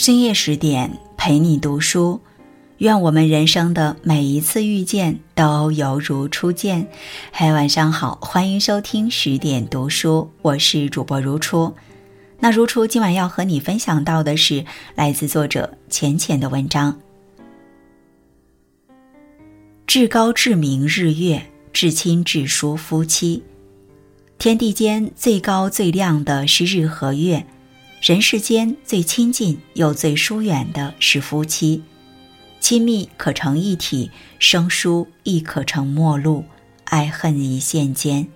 深夜十点陪你读书，愿我们人生的每一次遇见都犹如初见。嗨，晚上好，欢迎收听十点读书，我是主播如初。那如初今晚要和你分享到的是来自作者浅浅的文章：至高至明日月，至亲至疏夫妻。天地间最高最亮的是日和月。人世间最亲近又最疏远的是夫妻，亲密可成一体，生疏亦可成陌路，爱恨一线间。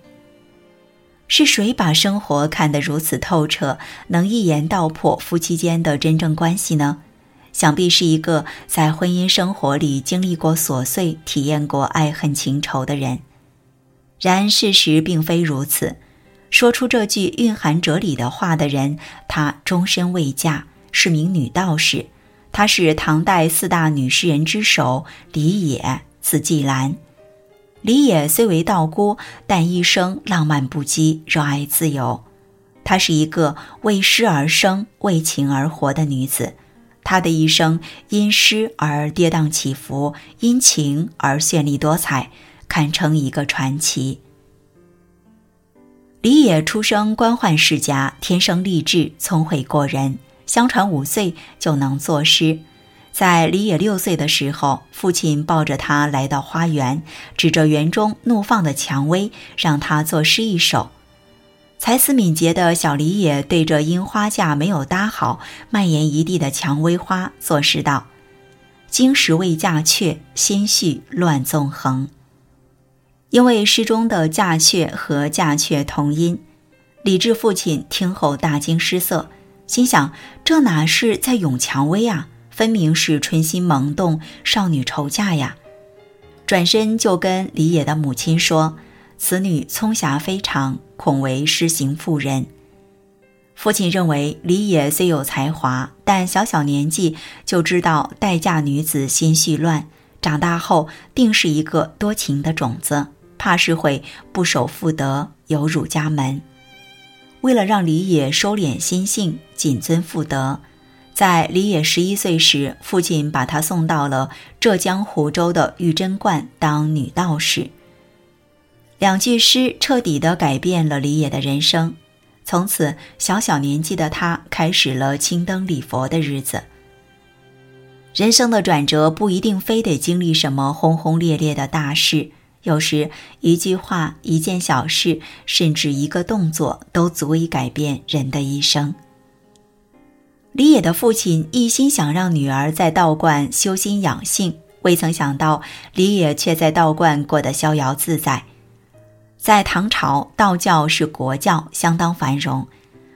是谁把生活看得如此透彻，能一言道破夫妻间的真正关系呢？想必是一个在婚姻生活里经历过琐碎、体验过爱恨情仇的人。然事实并非如此。说出这句蕴含哲理的话的人，她终身未嫁，是名女道士。她是唐代四大女诗人之首李野，字季兰。李野虽为道姑，但一生浪漫不羁，热爱自由。她是一个为诗而生、为情而活的女子。她的一生因诗而跌宕起伏，因情而绚丽多彩，堪称一个传奇。李野出生官宦世家，天生丽质，聪慧过人。相传五岁就能作诗。在李野六岁的时候，父亲抱着他来到花园，指着园中怒放的蔷薇，让他作诗一首。才思敏捷的小李野对着因花架没有搭好、蔓延一地的蔷薇花作诗道：“经时未嫁却，心绪乱纵横。”因为诗中的“嫁雀”和“嫁雀”同音，李治父亲听后大惊失色，心想：这哪是在咏蔷薇啊？分明是春心萌动，少女愁嫁呀！转身就跟李野的母亲说：“此女聪侠非常，恐为诗行妇人。”父亲认为李野虽有才华，但小小年纪就知道待嫁女子心绪乱，长大后定是一个多情的种子。怕是会不守妇德，有辱家门。为了让李野收敛心性，谨遵妇德，在李野十一岁时，父亲把他送到了浙江湖州的玉贞观当女道士。两句诗彻底的改变了李野的人生，从此小小年纪的他开始了青灯礼佛的日子。人生的转折不一定非得经历什么轰轰烈烈的大事。有时，一句话、一件小事，甚至一个动作，都足以改变人的一生。李野的父亲一心想让女儿在道观修心养性，未曾想到李野却在道观过得逍遥自在。在唐朝，道教是国教，相当繁荣，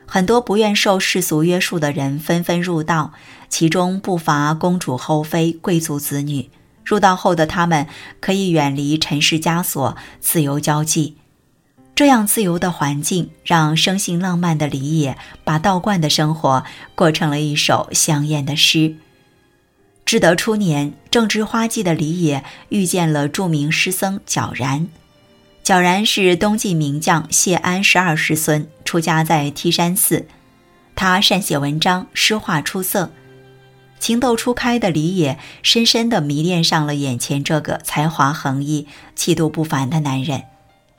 很多不愿受世俗约束的人纷纷入道，其中不乏公主后妃、贵族子女。入道后的他们可以远离尘世枷锁，自由交际。这样自由的环境，让生性浪漫的李野把道观的生活过成了一首香艳的诗。至德初年，正值花季的李野遇见了著名诗僧皎然。皎然是东晋名将谢安十二世孙，出家在梯山寺。他善写文章，诗画出色。情窦初开的李野深深地迷恋上了眼前这个才华横溢、气度不凡的男人，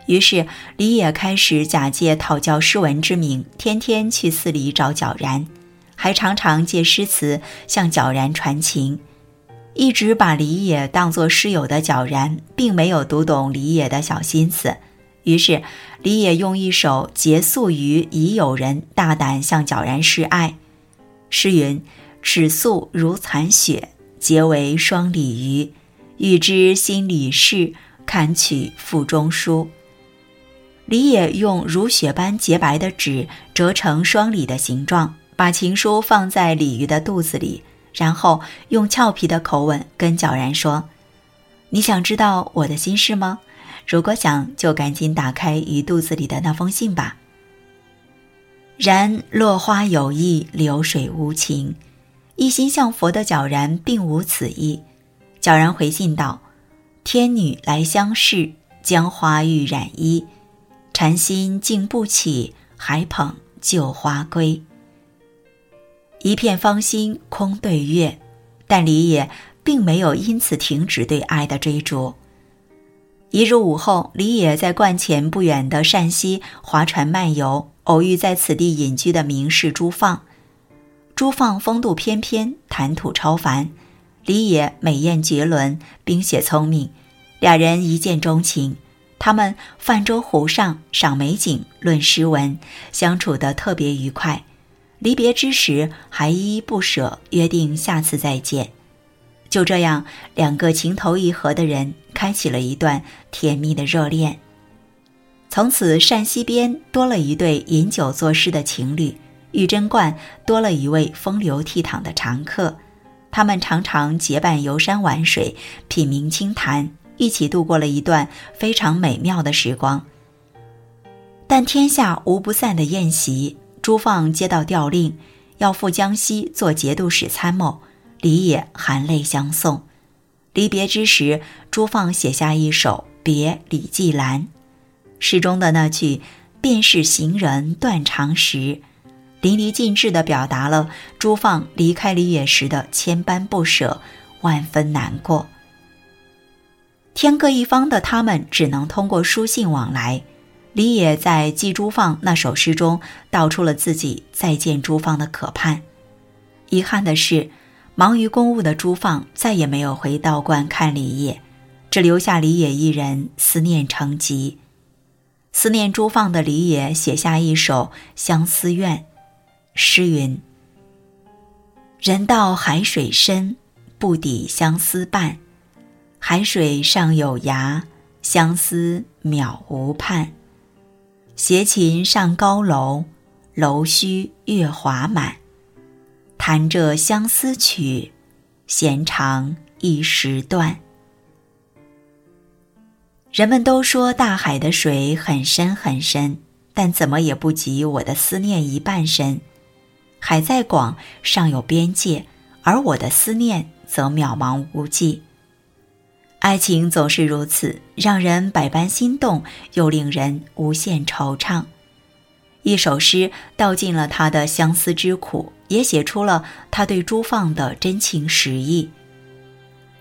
于是李野开始假借讨教诗文之名，天天去寺里找皎然，还常常借诗词向皎然传情。一直把李野当作诗友的皎然，并没有读懂李野的小心思，于是李野用一首《结宿于已有人》大胆向皎然示爱。诗云。尺素如残雪，结为双鲤鱼。欲知心里事，砍取腹中书。李野用如雪般洁白的纸折成双鲤的形状，把情书放在鲤鱼的肚子里，然后用俏皮的口吻跟皎然说：“你想知道我的心事吗？如果想，就赶紧打开鱼肚子里的那封信吧。”然落花有意，流水无情。一心向佛的皎然并无此意。皎然回信道：“天女来相视，将花欲染衣。禅心静不起，还捧旧花归。”一片芳心空对月，但李野并没有因此停止对爱的追逐。一日午后，李野在观前不远的善溪划船漫游，偶遇在此地隐居的名士朱放。朱放风度翩翩，谈吐超凡；李野美艳绝伦，冰雪聪明，俩人一见钟情。他们泛舟湖上赏美景，论诗文，相处得特别愉快。离别之时，还依依不舍，约定下次再见。就这样，两个情投意合的人开启了一段甜蜜的热恋。从此，陕西边多了一对饮酒作诗的情侣，玉贞观多了一位风流倜傥的常客。他们常常结伴游山玩水，品茗清谈。一起度过了一段非常美妙的时光。但天下无不散的宴席，朱放接到调令，要赴江西做节度使参谋，李野含泪相送。离别之时，朱放写下一首《别李继兰》，诗中的那句“便是行人断肠时”，淋漓尽致地表达了朱放离开李野时的千般不舍，万分难过。天各一方的他们只能通过书信往来。李野在《寄朱放》那首诗中道出了自己再见朱放的渴盼。遗憾的是，忙于公务的朱放再也没有回道观看李野，只留下李野一人思念成疾。思念朱放的李野写下一首《相思怨》，诗云：“人到海水深，不抵相思半。”海水上有涯，相思渺无畔。携琴上高楼，楼虚月华满。弹着相思曲，弦长一时断。人们都说大海的水很深很深，但怎么也不及我的思念一半深。海再广，尚有边界，而我的思念则渺茫无际。爱情总是如此，让人百般心动，又令人无限惆怅。一首诗道尽了他的相思之苦，也写出了他对朱放的真情实意。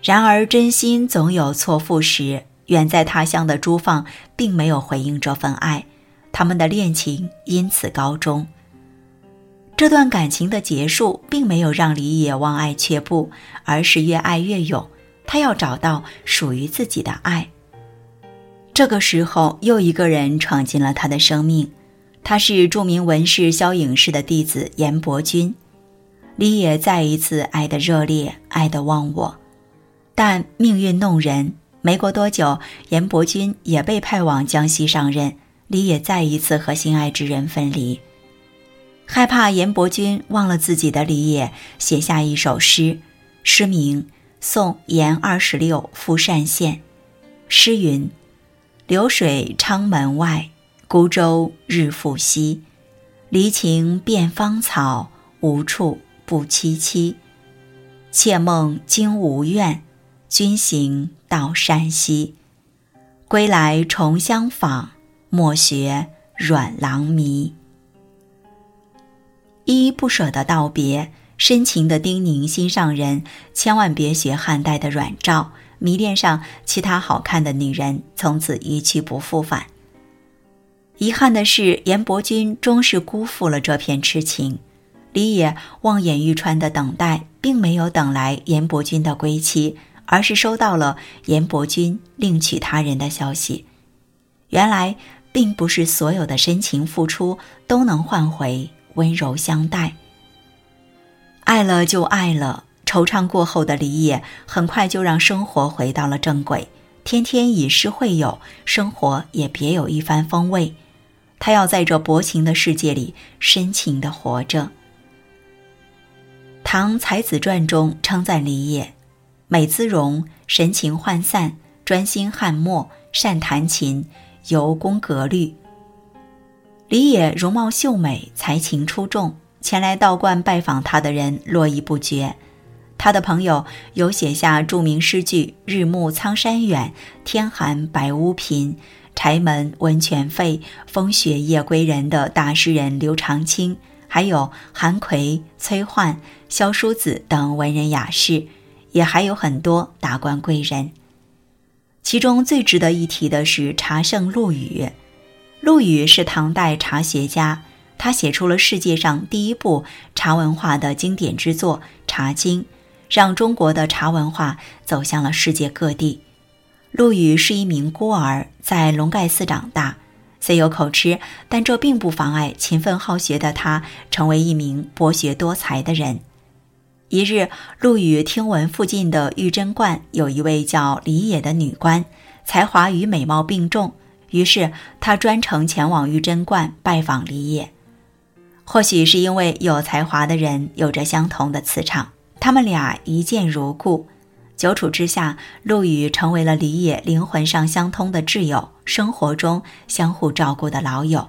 然而，真心总有错付时。远在他乡的朱放并没有回应这份爱，他们的恋情因此告终。这段感情的结束，并没有让李野望爱却步，而是越爱越勇。他要找到属于自己的爱。这个时候，又一个人闯进了他的生命，他是著名文士萧颖士的弟子严伯钧。李野再一次爱得热烈，爱得忘我，但命运弄人，没过多久，严伯钧也被派往江西上任，李野再一次和心爱之人分离。害怕严伯钧忘了自己的李野，写下一首诗，诗名。宋严二十六赴单县，诗云：“流水昌门外，孤舟日复西。离情遍芳草，无处不萋萋。妾梦今无怨，君行到山西。归来重相访，莫学阮郎迷。”依依不舍的道别。深情的叮咛心上人，千万别学汉代的阮照，迷恋上其他好看的女人，从此一去不复返。遗憾的是，严伯钧终是辜负了这片痴情。李野望眼欲穿的等待，并没有等来严伯钧的归期，而是收到了严伯钧另娶他人的消息。原来，并不是所有的深情付出都能换回温柔相待。爱了就爱了，惆怅过后的李野很快就让生活回到了正轨，天天以诗会友，生活也别有一番风味。他要在这薄情的世界里深情的活着。《唐才子传》中称赞李野：美姿容，神情涣散，专心翰墨，善弹琴，尤工格律。李野容貌秀美，才情出众。前来道观拜访他的人络绎不绝，他的朋友有写下著名诗句“日暮苍山远，天寒白屋贫，柴门温泉沸，风雪夜归人”的大诗人刘长卿，还有韩奎、崔焕、萧淑子等文人雅士，也还有很多达官贵人。其中最值得一提的是茶圣陆羽。陆羽是唐代茶学家，他写出了世界上第一部茶文化的经典之作《茶经》，让中国的茶文化走向了世界各地。陆羽是一名孤儿，在龙盖寺长大。虽有口吃，但这并不妨碍勤奋好学的他成为一名博学多才的人。一日，陆羽听闻附近的玉贞观有一位叫李野的女官，才华与美貌并重，于是他专程前往玉贞观拜访李野。或许是因为有才华的人有着相同的磁场，他们俩一见如故。久处之下，陆羽成为了李野灵魂上相通的挚友，生活中相互照顾的老友。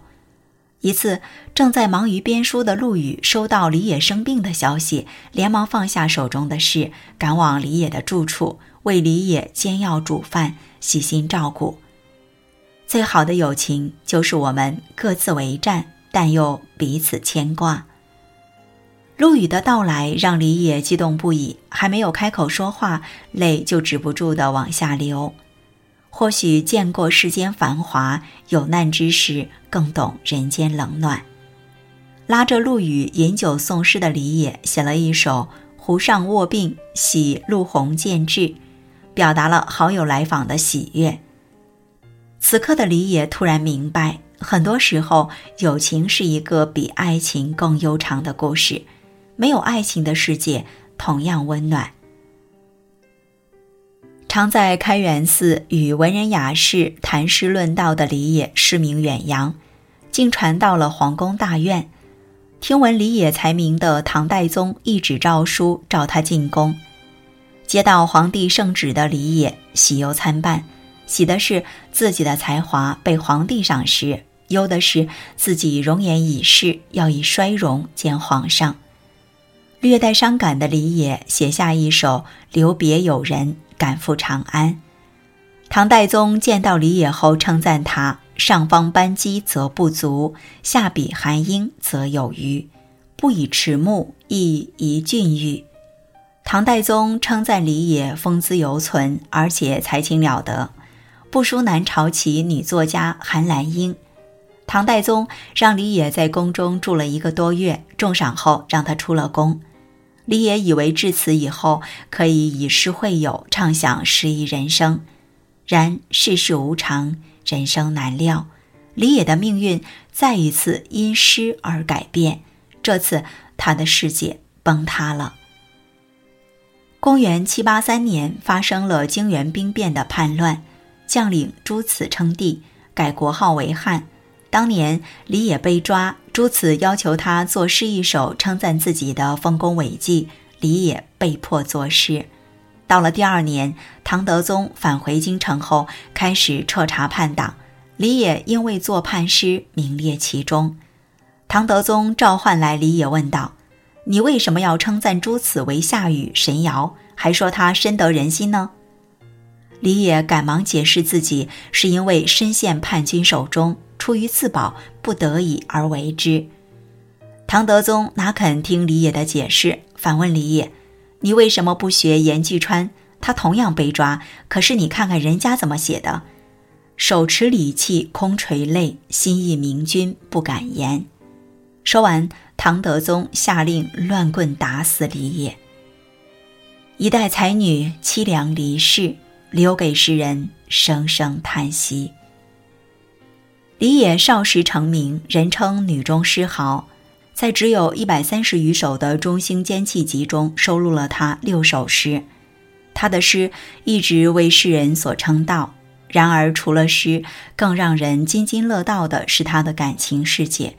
一次，正在忙于编书的陆羽收到李野生病的消息，连忙放下手中的事，赶往李野的住处，为李野煎药煮饭，细心照顾。最好的友情，就是我们各自为战，但又彼此牵挂。陆羽的到来让李野激动不已，还没有开口说话，泪就止不住的往下流。或许见过世间繁华，有难之时更懂人间冷暖。拉着陆羽饮酒送诗的李野，写了一首《湖上卧病喜陆鸿渐至》，表达了好友来访的喜悦。此刻的李野突然明白，很多时候友情是一个比爱情更悠长的故事。没有爱情的世界同样温暖。常在开元寺与文人雅士谈诗论道的李野诗名远扬，竟传到了皇宫大院。听闻李野才名的唐代宗一纸诏书召他进宫，接到皇帝圣旨的李野喜忧参半，喜的是自己的才华被皇帝赏识，忧的是自己容颜已逝，要以衰容见皇上。略带伤感的李野写下一首《留别友人，赶赴长安》。唐代宗见到李野后，称赞他：“上方班机则不足，下笔含英则有余。不以迟暮，亦宜俊逸。”唐代宗称赞李野风姿犹存，而且才情了得，不输南朝齐女作家韩兰英。唐代宗让李野在宫中住了一个多月，重赏后让他出了宫。李野以为至此以后可以以诗会友，畅想诗意人生。然世事无常，人生难料，李野的命运再一次因诗而改变。这次他的世界崩塌了。公元七八三年，发生了泾原兵变的叛乱，将领朱此称帝，改国号为汉。当年李野被抓。朱此要求他作诗一首，称赞自己的丰功伟绩。李野被迫作诗。到了第二年，唐德宗返回京城后，开始彻查叛党。李野因为作叛诗，名列其中。唐德宗召唤来李野，问道：“你为什么要称赞朱此为夏禹神尧，还说他深得人心呢？”李野赶忙解释自己是因为深陷叛军手中。出于自保，不得已而为之。唐德宗哪肯听李野的解释，反问李野：“你为什么不学严巨川？他同样被抓，可是你看看人家怎么写的：‘手持礼器空垂泪，心意明君不敢言。’”说完，唐德宗下令乱棍打死李野。一代才女凄凉离世，留给世人声声叹息。李野少时成名，人称“女中诗豪”，在只有一百三十余首的《中兴间气集》中收录了他六首诗。他的诗一直为世人所称道。然而，除了诗，更让人津津乐道的是他的感情世界。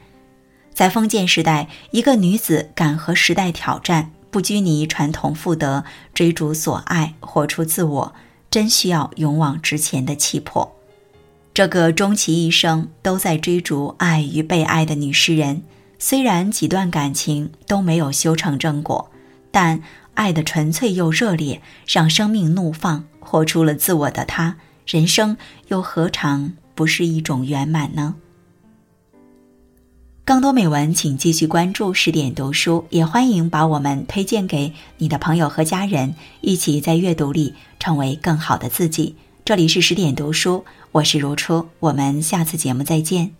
在封建时代，一个女子敢和时代挑战，不拘泥传统妇德，追逐所爱，活出自我，真需要勇往直前的气魄。这个终其一生都在追逐爱与被爱的女诗人，虽然几段感情都没有修成正果，但爱的纯粹又热烈，让生命怒放，活出了自我的她，人生又何尝不是一种圆满呢？更多美文，请继续关注十点读书，也欢迎把我们推荐给你的朋友和家人，一起在阅读里成为更好的自己。这里是十点读书，我是如初，我们下次节目再见。